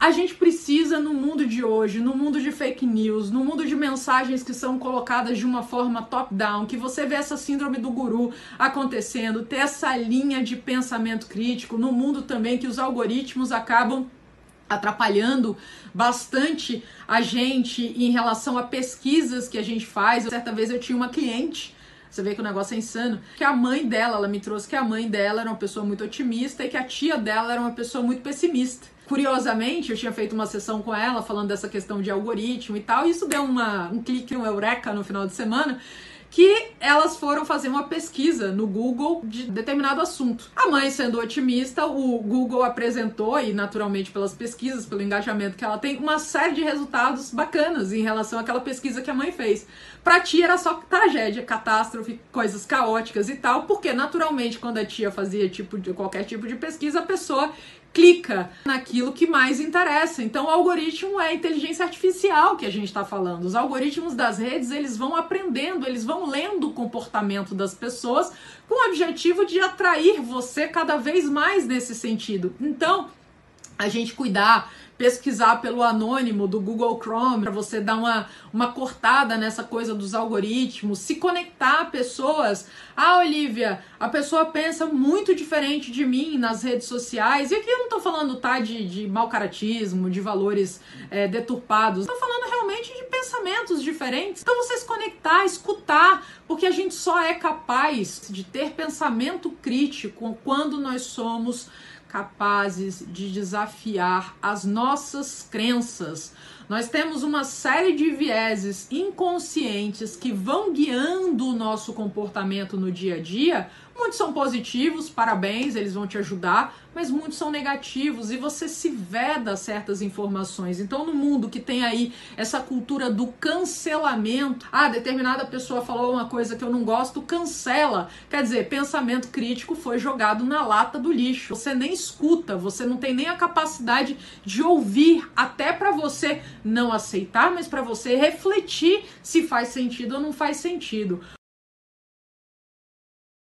A gente precisa, no mundo de hoje, no mundo de fake news, no mundo de mensagens que são colocadas de uma forma top-down, que você vê essa síndrome do guru acontecendo, ter essa linha de pensamento crítico, no mundo também que os algoritmos acabam atrapalhando bastante a gente em relação a pesquisas que a gente faz. Certa vez eu tinha uma cliente você vê que o negócio é insano. Que a mãe dela, ela me trouxe que a mãe dela era uma pessoa muito otimista e que a tia dela era uma pessoa muito pessimista. Curiosamente, eu tinha feito uma sessão com ela falando dessa questão de algoritmo e tal, e isso deu uma, um clique, um eureka no final de semana que elas foram fazer uma pesquisa no Google de determinado assunto. A mãe, sendo otimista, o Google apresentou, e naturalmente pelas pesquisas, pelo engajamento que ela tem, uma série de resultados bacanas em relação àquela pesquisa que a mãe fez. Pra tia era só tragédia, catástrofe, coisas caóticas e tal, porque naturalmente quando a tia fazia tipo de qualquer tipo de pesquisa, a pessoa clica naquilo que mais interessa. Então, o algoritmo é a inteligência artificial que a gente está falando. Os algoritmos das redes, eles vão aprendendo, eles vão lendo o comportamento das pessoas com o objetivo de atrair você cada vez mais nesse sentido. Então, a gente cuidar pesquisar pelo anônimo do Google Chrome para você dar uma, uma cortada nessa coisa dos algoritmos, se conectar a pessoas. Ah, Olivia, a pessoa pensa muito diferente de mim nas redes sociais. E aqui eu não estou falando tá, de, de mau caratismo, de valores é, deturpados. Estou falando realmente de pensamentos diferentes. Então você se conectar, escutar, porque a gente só é capaz de ter pensamento crítico quando nós somos capazes de desafiar as nossas crenças. Nós temos uma série de vieses inconscientes que vão guiando o nosso comportamento no dia a dia. Muitos são positivos, parabéns, eles vão te ajudar, mas muitos são negativos e você se veda certas informações. Então, no mundo que tem aí essa cultura do cancelamento, ah, determinada pessoa falou uma coisa que eu não gosto, cancela. Quer dizer, pensamento crítico foi jogado na lata do lixo. Você nem escuta, você não tem nem a capacidade de ouvir, até para você não aceitar, mas para você refletir se faz sentido ou não faz sentido.